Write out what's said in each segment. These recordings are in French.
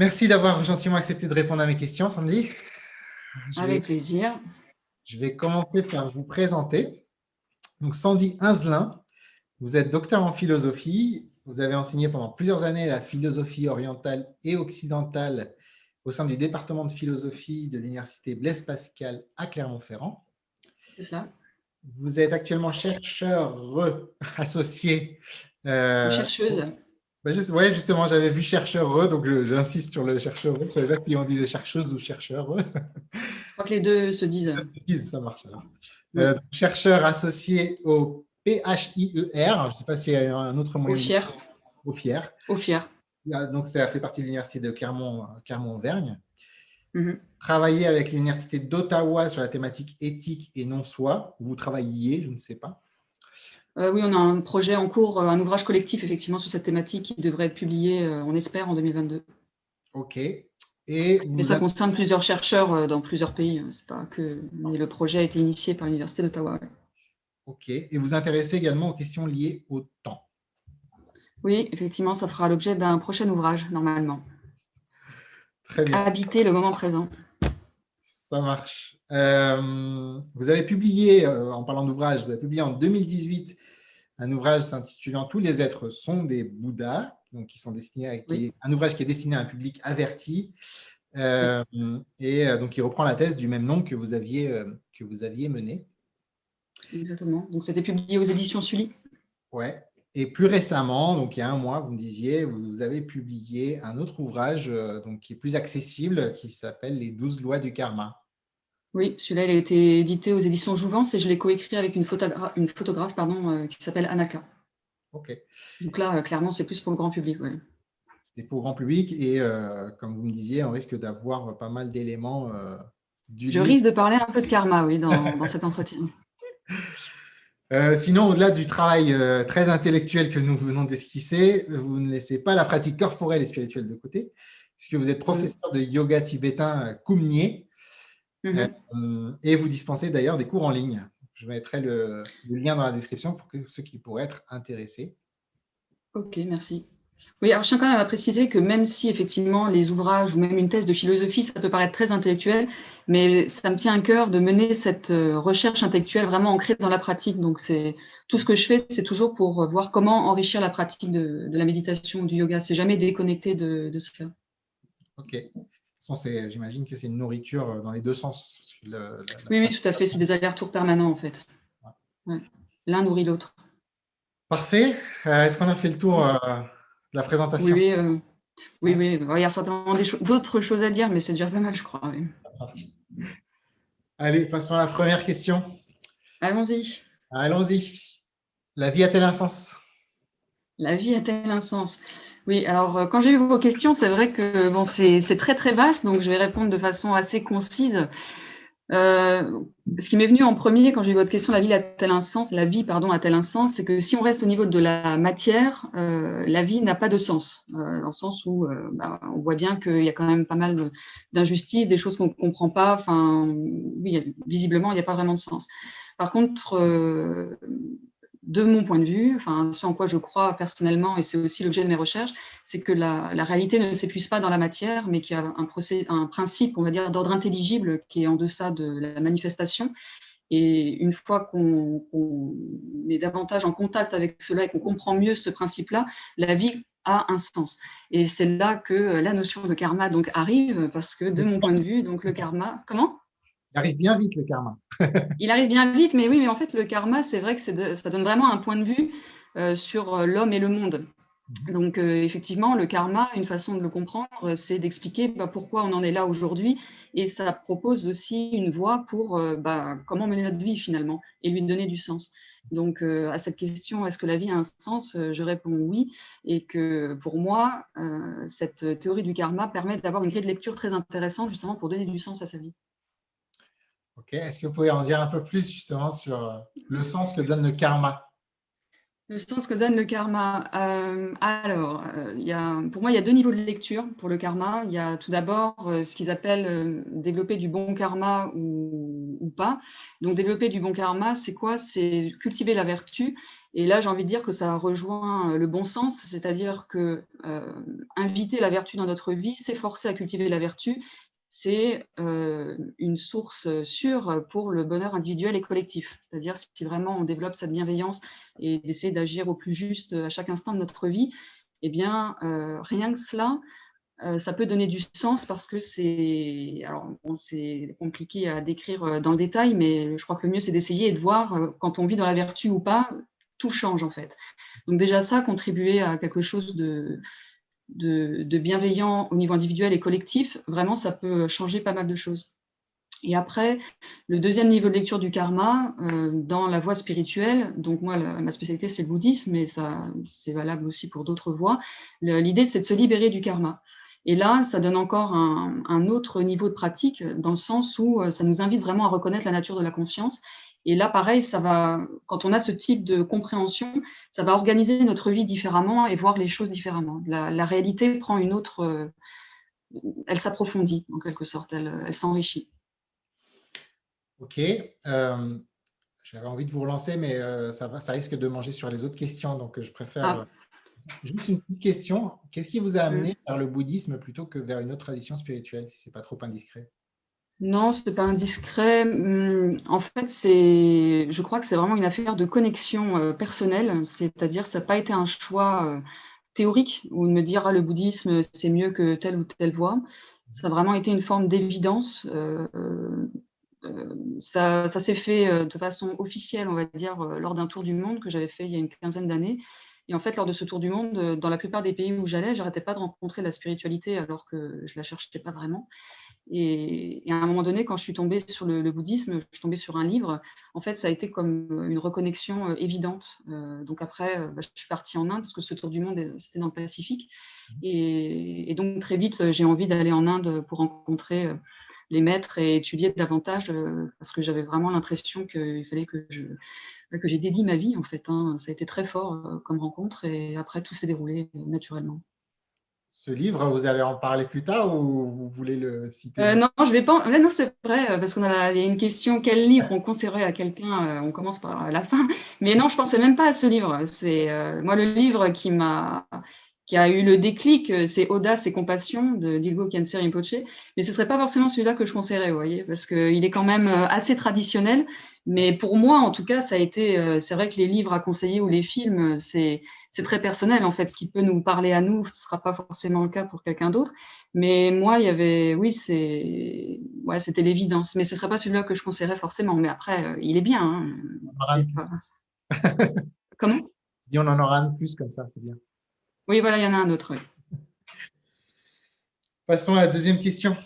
Merci d'avoir gentiment accepté de répondre à mes questions, Sandy. Avec plaisir. Je vais commencer par vous présenter. Donc, Sandy Inzelin, vous êtes docteur en philosophie. Vous avez enseigné pendant plusieurs années la philosophie orientale et occidentale au sein du département de philosophie de l'université Blaise Pascal à Clermont-Ferrand. C'est ça. Vous êtes actuellement chercheur associé. Euh, chercheuse. Ben oui, justement, j'avais vu chercheur, donc j'insiste sur le chercheur. Je ne savais pas si on disait chercheuse ou chercheur. Je crois que les deux se disent. Se disent ça marche alors. Euh, chercheur associé au PHIER, je ne sais pas s'il y a un autre moyen. Au FIER. Au FIER. Au FIER. Donc, ça fait partie de l'université de Clermont-Auvergne. Mhm. Travaillez avec l'université d'Ottawa sur la thématique éthique et non-soi. Vous travailliez, je ne sais pas. Euh, oui, on a un projet en cours, euh, un ouvrage collectif effectivement sur cette thématique qui devrait être publié, euh, on espère, en 2022. Ok. Et, ça concerne plusieurs chercheurs dans plusieurs pays. Hein. C'est pas que mais le projet a été initié par l'université d'Ottawa. Ok. Et vous intéressez également aux questions liées au temps. Oui, effectivement, ça fera l'objet d'un prochain ouvrage normalement. Très bien. Habiter le moment présent. Ça marche. Vous avez publié, en parlant d'ouvrage, vous avez publié en 2018 un ouvrage s'intitulant Tous les êtres sont des Bouddhas, donc qui sont destinés à, un ouvrage qui est destiné à un public averti, euh, et euh, donc qui reprend la thèse du même nom que vous aviez, euh, que vous aviez menée. Exactement. Donc c'était publié aux éditions Sully. Ouais. Et plus récemment, donc il y a un mois, vous me disiez, vous avez publié un autre ouvrage donc, qui est plus accessible, qui s'appelle Les douze lois du karma. Oui, celui-là, il a été édité aux éditions Jouvence et je l'ai coécrit avec une, photographe, une photographe pardon, euh, qui s'appelle Anaka. Ok. Donc là, euh, clairement, c'est plus pour le grand public. C'est pour le grand public et euh, comme vous me disiez, on risque d'avoir pas mal d'éléments du Je risque de parler un peu de karma, oui, dans, dans cet entretien. sinon, au-delà du travail très intellectuel que nous venons d'esquisser, vous ne laissez pas la pratique corporelle et spirituelle de côté, puisque vous êtes professeur de yoga tibétain Kumnier Mhm. Euh, et vous dispensez d'ailleurs des cours en ligne. Je mettrai le, lien dans la description pour que ceux qui pourraient être intéressés. Ok, merci. Oui, alors je tiens quand même à préciser que même si effectivement les ouvrages ou même une thèse de philosophie, ça peut paraître très intellectuel, mais ça me tient à cœur de mener cette euh, recherche intellectuelle vraiment ancrée dans la pratique. Donc c'est tout ce que je fais, c'est toujours pour voir comment enrichir la pratique de, la méditation, du yoga. C'est jamais déconnecté de, de faire. Ok j'imagine que c'est une nourriture euh, dans les deux sens. oui, oui, tout à fait. C'est des allers-retours permanents, en fait. L'un nourrit l'autre. Parfait. Euh, est-ce qu'on a fait le tour euh, de la présentation? Oui, oui. oui, Il y a certainement d'autres choses à dire, mais c'est déjà pas mal, je crois. Allez, passons à la première question. Allons-y. Allons-y. La vie a-t-elle un sens? La vie a-t-elle un sens? Oui, alors euh, quand j'ai eu vos questions, c'est vrai que bon, c'est très très vaste, donc je vais répondre de façon assez concise. Euh, ce qui m'est venu en premier quand j'ai eu votre question, la vie a-t-elle un sens La vie, pardon, a-t-elle un sens C'est que si on reste au niveau de la matière, euh, la vie n'a pas de sens, dans le sens où bah, on voit bien qu'il y a quand même pas mal d'injustices, des choses qu'on ne comprend pas. Enfin, oui, visiblement, il n'y a pas vraiment de sens. Par contre, de mon point de vue, enfin, ce en quoi je crois personnellement, et c'est aussi l'objet de mes recherches, c'est que la, réalité ne s'épuise pas dans la matière, mais qu'il y a un, un principe, on va dire, d'ordre intelligible qui est en deçà de la manifestation. Et une fois qu'on est davantage en contact avec cela et qu'on comprend mieux ce principe-là, la vie a un sens. Et c'est là que la notion de karma donc arrive, parce que de mon point de vue, donc le karma, comment? Il arrive bien vite, le karma. il arrive bien vite, mais oui, mais en fait, le karma, c'est vrai que ça donne vraiment un point de vue euh, sur euh, l'homme et le monde. Mhm. Donc, euh, effectivement, le karma, une façon de le comprendre, c'est d'expliquer bah, pourquoi on en est là aujourd'hui. Et ça propose aussi une voie pour bah, comment mener notre vie finalement et lui donner du sens. Donc, à cette question, est-ce que la vie a un sens Je réponds oui. Et que pour moi, cette théorie du karma permet d'avoir une grille de lecture très intéressante justement pour donner du sens à sa vie. Est-ce que vous pouvez en dire un peu plus justement sur euh, le sens que donne le karma? Le sens que donne le karma. Euh, alors, euh, pour moi, il y a deux niveaux de lecture pour le karma. Il y a tout d'abord ce qu'ils appellent développer du bon karma ou, ou, pas. Donc, développer du bon karma, c'est quoi? C'est cultiver la vertu Et là, j'ai envie de dire que ça rejoint le bon sens, c'est-à-dire que inviter la vertu dans notre vie, s'efforcer à cultiver la vertu, c'est une source sûre pour le bonheur individuel et collectif. C'est-à-dire si vraiment on développe cette bienveillance et d'essayer d'agir au plus juste à chaque instant de notre vie, eh bien, rien que cela, ça peut donner du sens parce que c'est c'est compliqué à décrire dans le détail, mais je crois que le mieux c'est d'essayer et de voir quand on vit dans la vertu ou pas, tout change en fait. Donc déjà ça, contribuer à quelque chose de, de, bienveillant au niveau individuel et collectif, vraiment, ça peut changer pas mal de choses. Et après, le deuxième niveau de lecture du karma, euh, dans la voie spirituelle, donc moi, ma spécialité, c'est le bouddhisme, mais ça, c'est valable aussi pour d'autres voies. L'idée, c'est de se libérer du karma. Et là, ça donne encore un, autre niveau de pratique, dans le sens où euh, ça nous invite vraiment à reconnaître la nature de la conscience et là, pareil, ça va, quand on a ce type de compréhension, ça va organiser notre vie différemment et voir les choses différemment. La, réalité prend une autre, euh, elle s'approfondit en quelque sorte, elle, s'enrichit. Ok. Euh, j'avais envie de vous relancer, mais euh, ça, va, ça risque de manger sur les autres questions, donc je préfère. Ah. Juste une petite question. Qu'est-ce qui vous a amené vers le bouddhisme plutôt que vers une autre tradition spirituelle, si ce n'est pas trop indiscret? Non, ce n'est pas indiscret. Hum, en fait, c'est, je crois que c'est vraiment une affaire de connexion euh, personnelle, c'est-à-dire ça n'a pas été un choix euh, théorique ou de me dire ah, le bouddhisme c'est mieux que telle ou telle voie. Ça a vraiment été une forme d'évidence. Euh, ça, ça s'est fait de façon officielle, on va dire, lors d'un tour du monde que j'avais fait il y a une quinzaine d'années. Et en fait, lors de ce tour du monde, dans la plupart des pays où j'allais, j'arrêtais pas de rencontrer la spiritualité alors que je la cherchais pas vraiment. Et, à un moment donné, quand je suis tombée sur le, bouddhisme, je suis tombée sur un livre. En fait, ça a été comme une reconnexion euh, évidente. Euh, donc après, euh, bah, je suis partie en Inde parce que ce tour du monde, c'était dans le Pacifique. Mmh. Et, donc très vite, j'ai envie d'aller en Inde pour rencontrer les maîtres et étudier davantage parce que j'avais vraiment l'impression qu'il fallait que je que j'ai dédié ma vie en fait. Hein. Ça a été très fort comme rencontre et après tout s'est déroulé naturellement ce livre, vous allez en parler plus tard ou vous voulez le citer? Euh, Non, je vais pas. non, c'est vrai, euh, parce qu'on a, une question quel livre on conseillerait à quelqu'un euh, On commence par la fin. Mais non, je pensais même pas à ce livre. C'est moi le livre qui m'a qui a eu le déclic, c'est Audace et Compassion de Dilgo Khyentse Rinpoche. Mais ce serait pas forcément celui-là que je conseillerais, vous voyez, parce qu'il est quand même assez traditionnel. Mais pour moi, en tout cas, ça a été. c'est vrai que les livres à conseiller ou les films, c'est très personnel en fait. Ce qui peut nous parler à nous, ce ne sera pas forcément le cas pour quelqu'un d'autre. Mais moi, il y avait, oui, c'est, ouais, c'était l'évidence. Mais ce ne serait pas celui-là que je conseillerais forcément. Mais après, euh, il est bien. Hein. Comment? On en aura un de plus comme ça, c'est bien. Oui, voilà, il y en a un autre. Passons à la deuxième question.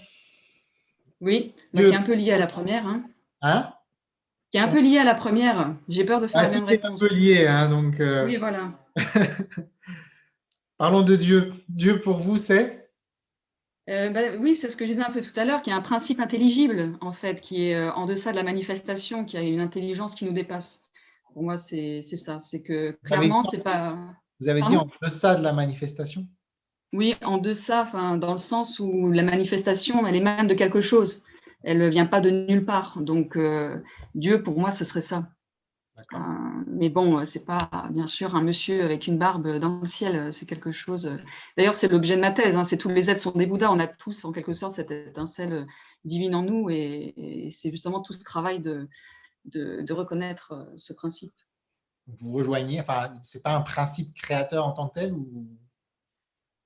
Oui, qui est un peu lié à la première. Hein, hein? Qui est un peu lié à la première. J'ai peur de faire ah, la même réponse. un peu lié, hein, donc. Euh, oui, voilà. Parlons de Dieu. Dieu pour vous, c'est? Euh, bah, oui, c'est ce que je disais un peu tout à l'heure, qui est un principe intelligible, en fait, qui est euh, en deçà de la manifestation, qui a une intelligence qui nous dépasse. Pour moi, c'est ça. C'est que clairement, c'est pas. Vous avez dit en deçà de la manifestation? Oui, en deçà, dans le sens où la manifestation, elle émane de quelque chose. Elle ne vient pas de nulle part. Donc, euh, Dieu, pour moi, ce serait ça. Euh, mais bon, c'est pas bien sûr un monsieur avec une barbe dans le ciel, c'est quelque chose. D'ailleurs, c'est l'objet de ma thèse. Hein, c'est tous les êtres sont des Bouddhas. On a tous, en quelque sorte, cette étincelle divine en nous, et, c'est justement tout ce travail de, de, reconnaître euh, ce principe. Vous rejoignez? Enfin, c'est pas un principe créateur en tant que tel ou?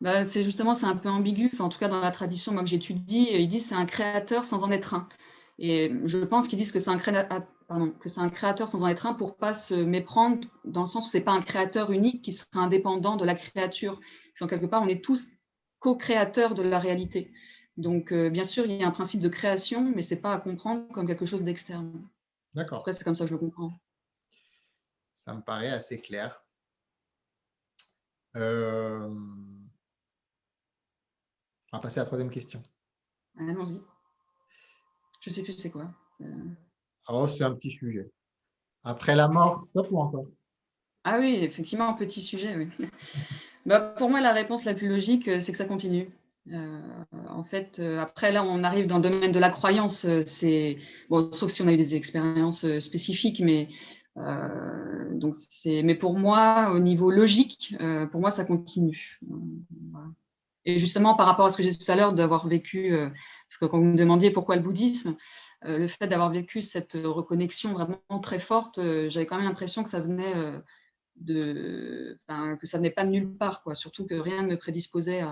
Bah, c'est justement c'est un peu ambigu. en tout cas, dans la tradition moi, que j'étudie, ils disent c'est un créateur sans en être un. Et je pense qu'ils disent que c'est un créateur que c'est un créateur sans en être un pour pas se méprendre dans le sens où c'est pas un créateur unique qui serait indépendant de la créature. En quelque part, on est tous co-créateurs de la réalité. Donc, euh, bien sûr, il y a un principe de création, mais c'est pas à comprendre comme quelque chose d'externe. D'accord. Après, c'est comme ça que je le comprends. Ça me paraît assez clair. Euh, on va passer à la troisième question. Allons-y. Je sais plus c'est quoi. Oh, c'est un petit sujet. Après la mort, stop ou encore? Ah oui, effectivement, un petit sujet, oui. Bah, pour moi, la réponse la plus logique, euh, c'est que ça continue. Euh, en fait, euh, après, là, on arrive dans le domaine de la croyance. C'est bon, sauf si on a eu des expériences spécifiques, mais donc mais pour moi, au niveau logique, pour moi, ça continue. Et justement, par rapport à ce que j'ai dit tout à l'heure, d'avoir vécu, parce que quand vous me demandiez pourquoi le bouddhisme, le fait d'avoir vécu cette reconnexion vraiment très forte, j'avais quand même l'impression que ça venait de, que ça venait pas de nulle part, quoi. Surtout que rien ne me prédisposait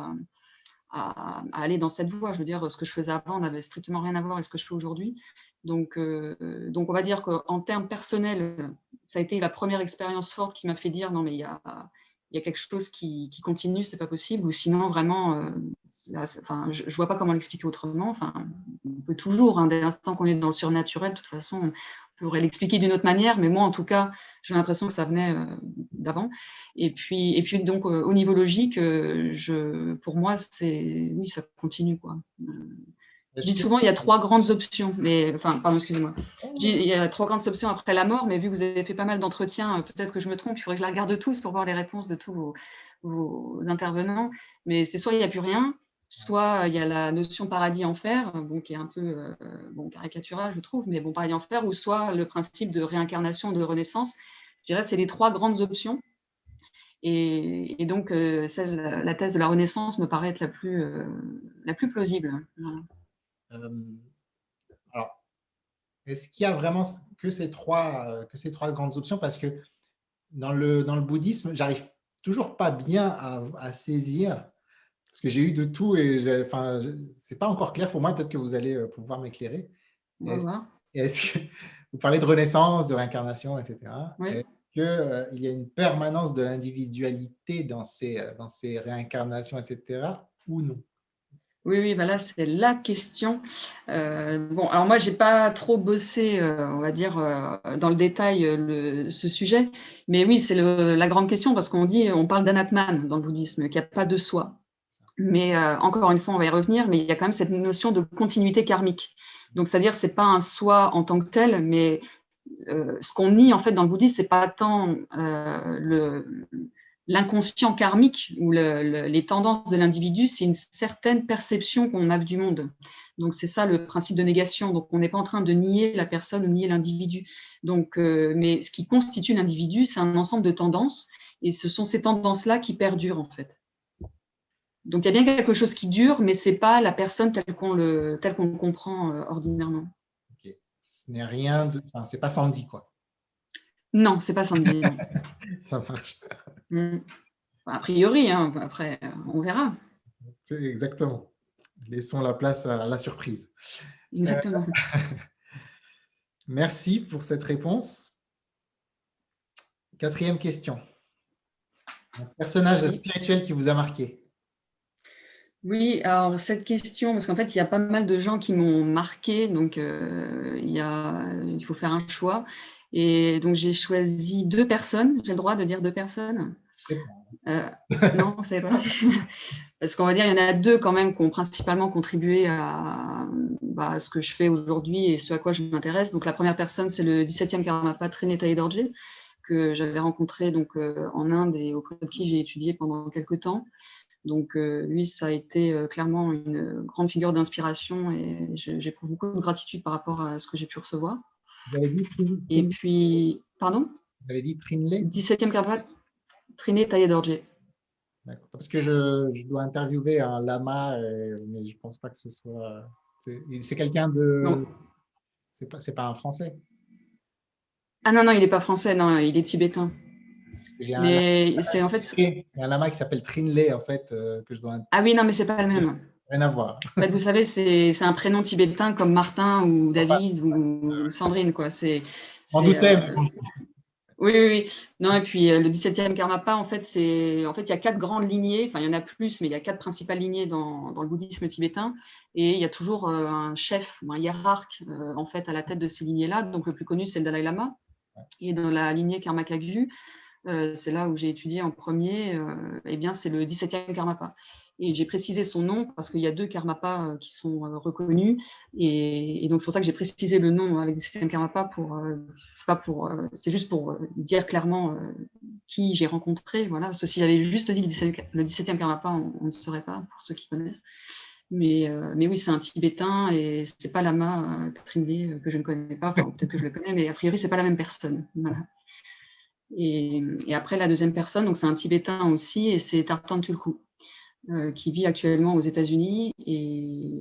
à, aller dans cette voie. Je veux dire, ce que je faisais avant n'avait strictement rien à voir avec ce que je fais aujourd'hui. Donc, euh, donc, on va dire qu'en termes personnels, ça a été la première expérience forte qui m'a fait dire non, mais il y a, il y a quelque chose qui, qui continue, c'est pas possible. Ou sinon, vraiment, euh, enfin, je, ne vois pas comment l'expliquer autrement. Enfin, on peut toujours, hein, dès l'instant qu'on est dans le surnaturel, de toute façon, pourrait l'expliquer d'une autre manière, mais moi, en tout cas, j'ai l'impression que ça venait euh, d'avant. Et puis, et puis donc, euh, au niveau logique, euh, je, pour moi, c'est oui, ça continue. Quoi. Je dis souvent, il y a trois grandes options, mais enfin, pardon, excusez-moi. Il y a trois grandes options après la mort, mais vu que vous avez fait pas mal d'entretiens, peut-être que je me trompe, il faudrait que je la regarde tous pour voir les réponses de tous vos, vos intervenants. Mais c'est soit il n'y a plus rien, Soit il y a la notion paradis-enfer, bon, qui est un peu euh, bon, caricatural, je trouve, mais bon, paradis-enfer, ou soit le principe de réincarnation, de renaissance. Je dirais c'est les trois grandes options. Et, donc, euh, la thèse de la renaissance me paraît être la plus, euh, la plus plausible. alors, est-ce qu'il y a vraiment que ces trois, que ces trois grandes options? Parce que dans le, dans le bouddhisme, j'arrive toujours pas bien à saisir parce que j'ai eu de tout et enfin, c'est pas encore clair pour moi. Peut-être que vous allez euh, pouvoir m'éclairer. Est-ce que vous parlez de renaissance, de réincarnation, etc. Est-ce qu'il euh, y a une permanence de l'individualité dans ces, euh, dans ces réincarnations, etc. ou non? Oui, oui, bah c'est la question. bon, alors moi, j'ai pas trop bossé, on va dire, dans le détail ce sujet, mais oui, c'est la grande question parce qu'on dit, on parle d'anatman dans le bouddhisme, qu'il n'y a pas de soi. Mais euh, encore une fois, on va y revenir, mais il y a quand même cette notion de continuité karmique. Donc, c'est-à-dire, c'est pas un soi en tant que tel, mais euh, ce qu'on nie en fait dans le bouddhisme, c'est pas tant euh, l'inconscient karmique ou le, les tendances de l'individu, c'est une certaine perception qu'on a du monde. Donc c'est ça le principe de négation. Donc on n'est pas en train de nier la personne ou nier l'individu. Mais ce qui constitue l'individu, c'est un ensemble de tendances, et ce sont ces tendances-là qui perdurent en fait. Donc il y a bien quelque chose qui dure, mais ce n'est pas la personne telle qu'on le, tel qu'on comprend euh, ordinairement. Ce n'est rien de. Enfin, c'est pas Sandy, quoi. Non, c'est pas Sandy. Ça marche. Mm. A priori, hein, après, on verra. C'est exactement. Laissons la place à la surprise. Exactement. Euh, merci pour cette réponse. Quatrième question. Un personnage spirituel qui vous a marqué oui, alors cette question, parce qu'en fait, il y a pas mal de gens qui m'ont marqué, donc euh, il, y a, il faut faire un choix. Et donc j'ai choisi deux personnes. J'ai le droit de dire deux personnes? Euh, Non, vous savez pas. parce qu'on va dire, il y en a deux quand même qui ont principalement contribué à, bah, ce que je fais aujourd'hui et ce à quoi je m'intéresse. Donc la première personne, c'est le 17e Karmapa Trinitaï Dorje, que j'avais rencontré donc, euh, en Inde et auprès de qui j'ai étudié pendant quelques temps. Donc euh, lui, ça a été euh, clairement une grande figure d'inspiration et j'éprouve beaucoup de gratitude par rapport à ce que j'ai pu recevoir. Vous avez dit Et puis, pardon? Vous avez dit Trinley 17e Karpat, Triné Taillé D'accord. Parce que je, dois interviewer un lama, mais je ne pense pas que ce soit. C'est quelqu'un de. C'est pas, pas un français. Ah non, non, il n'est pas français, non, il est tibétain. Mais c'est en fait. Il y a un lama qui s'appelle Trinley, en fait, euh, que je dois. Ah oui, non, mais c'est pas le même. Rien à voir. En fait, vous savez, c'est un prénom tibétain comme Martin ou David ou Sandrine, quoi. C'est. En doutais. Euh, oui, oui, oui. Non, et puis euh, le 17e Karmapa, en fait, c'est en fait, il y a quatre grandes lignées, enfin, il y en a plus, mais il y a quatre principales lignées dans, dans le bouddhisme tibétain. Et il y a toujours un chef ou un hiérarque, en fait, à la tête de ces lignées-là. Donc, le plus connu, c'est le Dalai Lama. Et dans la lignée Karmakagu, euh, c'est là où j'ai étudié en premier, euh, eh bien, c'est le 17e Karmapa. Et j'ai précisé son nom parce qu'il y a deux Karmapas euh, qui sont reconnus. Et, donc, c'est pour ça que j'ai précisé le nom avec 17e Karmapa. Pour, c'est, pas pour, c'est juste pour dire clairement qui j'ai rencontré. Voilà. Parce que si j'avais juste dit le 17e Karmapa, on, ne saurait pas, pour ceux qui connaissent. Mais, mais oui, c'est un Tibétain et c'est pas Lama Trinley que je ne connais pas. peut-être que je le connais, mais a priori, c'est pas la même personne. Voilà. Et, après, la deuxième personne, donc c'est un Tibétain aussi, et c'est Tartan Tulku, qui vit actuellement aux États-Unis et,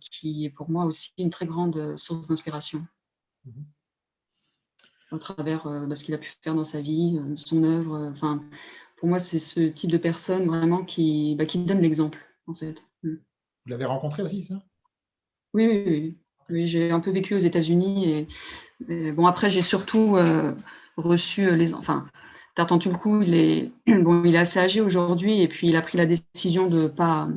qui est pour moi aussi une très grande source d'inspiration. Mhm. À travers bah, ce qu'il a pu faire dans sa vie, son œuvre. Enfin, pour moi, c'est ce type de personne vraiment qui, bah, qui donne l'exemple, en fait. Mm. Vous l'avez rencontré aussi, ça? Oui, oui, oui. j'ai un peu vécu aux États-Unis. Et, bon, après, j'ai surtout euh, reçu euh, les. Enfin, Tartantulku, il est, bon, il est assez âgé aujourd'hui et puis il a pris la décision de ne pas,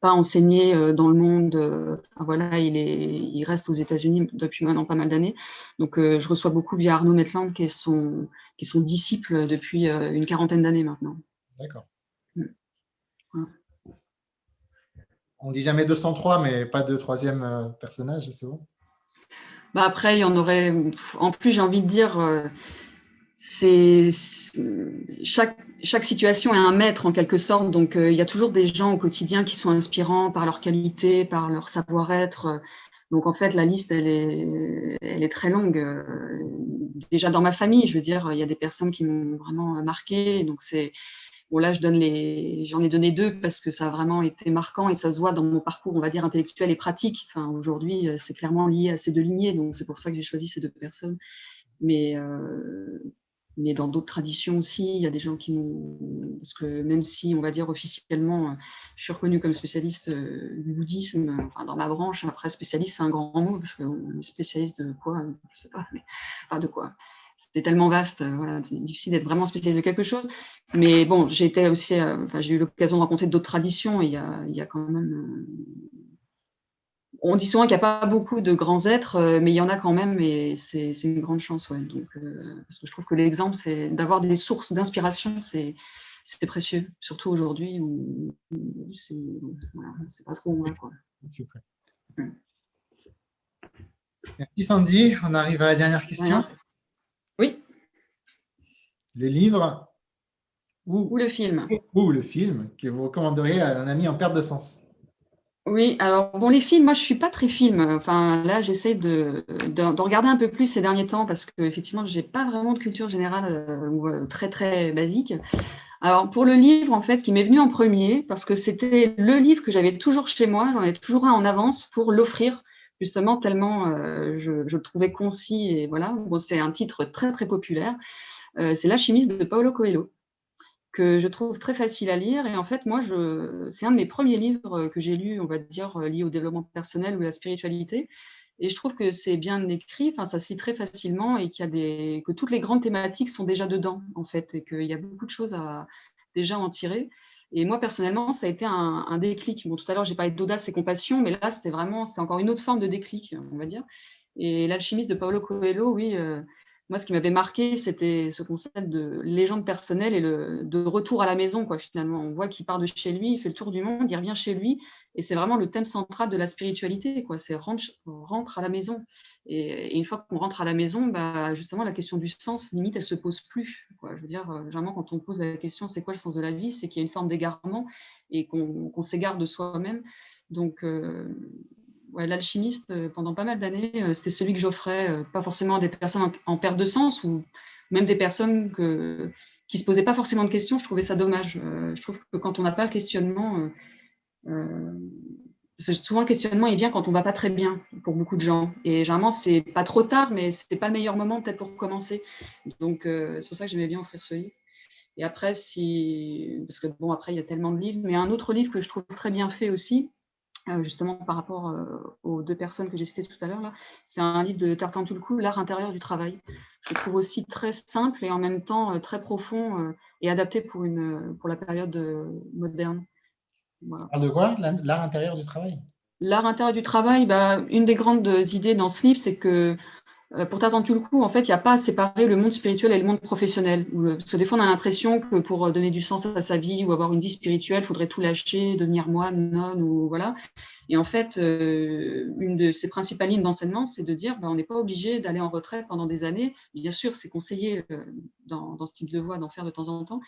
pas enseigner euh, dans le monde. voilà, il, est, il reste aux États-Unis depuis maintenant pas mal d'années. Donc, je reçois beaucoup via Arnaud Metland, qui est son, qui sont disciples depuis euh, une quarantaine d'années maintenant. D'accord. Mm. On dit jamais 203, mais pas de troisième euh, personnage, c'est bon? Bah Après, il y en aurait. En plus, j'ai envie de dire, euh, c'est chaque, chaque situation est un maître en quelque sorte. Donc, il y a toujours des gens au quotidien qui sont inspirants par leur qualité, par leur savoir-être. Donc en fait, la liste, elle est, elle est très longue. Euh, déjà dans ma famille, je veux dire, il y a des personnes qui m'ont vraiment marqué. Donc c'est bon là, je les, j'en ai donné deux parce que ça a vraiment été marquant et ça se voit dans mon parcours, on va dire intellectuel et pratique. Enfin aujourd'hui, c'est clairement lié à ces deux lignées, donc c'est pour ça que j'ai choisi ces deux personnes. Mais euh, mais dans d'autres traditions aussi, il y a des gens qui nous. Parce que même si, on va dire officiellement, je suis reconnue comme spécialiste euh, du bouddhisme, enfin, dans ma branche, après spécialiste, c'est un grand mot, parce qu'on est spécialiste de quoi Je ne sais pas, mais pas de quoi. C'était tellement vaste, euh, voilà, c'est difficile d'être vraiment spécialiste de quelque chose. Mais bon, j'ai euh, enfin, eu l'occasion de rencontrer d'autres traditions, et il y a, il y a quand même on dit souvent qu'il n'y a pas beaucoup de grands êtres, euh, mais il y en a quand même, et c'est une grande chance. Ouais. Donc, euh, parce que je trouve que l'exemple, c'est d'avoir des sources d'inspiration, c'est précieux, surtout aujourd'hui où, c'est pas trop loin. Merci Sandy. On arrive à la dernière question. Oui. Le livre ou, ou le film. Ou le film que vous recommanderiez à un ami en perte de sens. Oui, alors bon, les films, moi je suis pas très film. Enfin, là, j'essaie de, de, regarder un peu plus ces derniers temps parce que effectivement, j'ai pas vraiment de culture générale euh, ou euh, très très basique. Alors pour le livre, en fait, qui m'est venu en premier parce que c'était le livre que j'avais toujours chez moi, j'en ai toujours un en avance pour l'offrir justement tellement euh, je, je, le trouvais concis et voilà. Bon, c'est un titre très très populaire. c'est L'alchimiste de Paulo Coelho que je trouve très facile à lire. Et en fait, moi, c'est un de mes premiers livres que j'ai lu, on va dire, lié au développement personnel ou à la spiritualité. Et je trouve que c'est bien écrit, enfin, ça se lit très facilement et qu'il y a des, que toutes les grandes thématiques sont déjà dedans, en fait, et qu'il y a beaucoup de choses à déjà en tirer. Et moi, personnellement, ça a été un, déclic. Bon, tout à l'heure, j'ai parlé d'audace et compassion, mais là, c'était vraiment, c'était encore une autre forme de déclic, on va dire. Et l'alchimiste de Paulo Coelho, oui, euh, moi, ce qui m'avait marqué, c'était ce concept de légende personnelle et le, de retour à la maison, quoi, finalement. On voit qu'il part de chez lui, il fait le tour du monde, il revient chez lui, et c'est vraiment le thème central de la spiritualité, quoi. C'est rentre, à la maison. Et, une fois qu'on rentre à la maison, bah, justement, la question du sens, limite, elle se pose plus. Quoi. Je veux dire, euh, généralement, quand on pose la question, c'est quoi le sens de la vie, c'est qu'il y a une forme d'égarement et qu'on s'égare de soi-même. Donc, euh, l'alchimiste, euh, pendant pas mal d'années, euh, c'était celui que j'offrais, euh, pas forcément à des personnes en, perte de sens ou même des personnes que, qui ne se posaient pas forcément de questions. Je trouvais ça dommage. je trouve que quand on n'a pas le questionnement, souvent le questionnement il vient quand on va pas très bien pour beaucoup de gens. Et généralement, c'est pas trop tard, mais c'est pas le meilleur moment peut-être pour commencer. Donc, c'est pour ça que j'aimais bien offrir ce livre. Et après, si, parce que bon, après, il y a tellement de livres, mais un autre livre que je trouve très bien fait aussi, justement par rapport euh, aux deux personnes que j'ai citées tout à l'heure. C'est un livre de Tartan Tulku, L'art intérieur du travail. Je trouve aussi très simple et en même temps euh, très profond et adapté pour, une, pour la période moderne. parle de quoi L'art intérieur du travail? L'art intérieur du travail, bah, une des grandes idées dans ce livre, c'est que euh, pour tout le coup, en fait, il n'y a pas à séparer le monde spirituel et le monde professionnel. Parce que des fois, on a l'impression que pour euh, donner du sens à sa vie ou avoir une vie spirituelle, il faudrait tout lâcher, devenir moine, nonne, ou voilà. Et en fait, euh, une de ses principales lignes d'enseignement, c'est de dire, bah, on n'est pas obligé d'aller en retraite pendant des années. Bien sûr, c'est conseillé dans, ce type de voie d'en faire de temps en temps.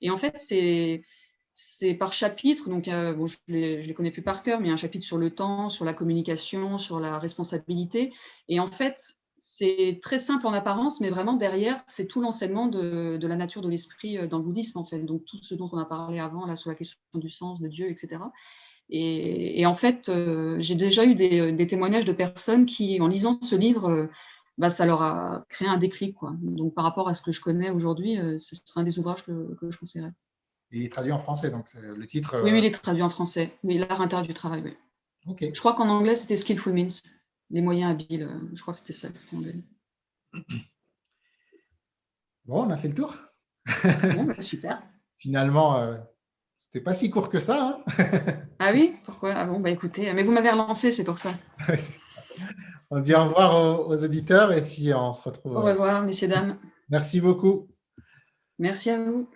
Et en fait, c'est par chapitre, donc bon, je ne les, les, connais plus par cœur, mais un chapitre sur le temps, sur la communication, sur la responsabilité. Et en fait, c'est très simple en apparence, mais vraiment derrière, c'est tout l'enseignement de, la nature de l'esprit dans le bouddhisme, en fait. Donc, tout ce dont on a parlé avant, là, sur la question du sens, de Dieu, etc. Et, en fait, j'ai déjà eu des, témoignages de personnes qui, en lisant ce livre, bah, ça leur a créé un déclic. Quoi. Donc, par rapport à ce que je connais aujourd'hui, ce serait un des ouvrages que, que je conseillerais. Il est traduit en français, donc le titre. Oui, oui, il est traduit en français. Oui, l'art intérieur du travail, oui. Je crois qu'en anglais, c'était Skillful Means, les moyens habiles. Euh, je crois que c'était ça, anglais. Bon, on a fait le tour. bon, bah, super. Finalement, ce euh, c'était pas si court que ça. Hein ah oui Pourquoi? Ah bon, bah écoutez, mais vous m'avez relancé, c'est pour ça. on dit au revoir aux, auditeurs et puis on se retrouve. Au revoir, messieurs, dames. Merci beaucoup. Merci à vous.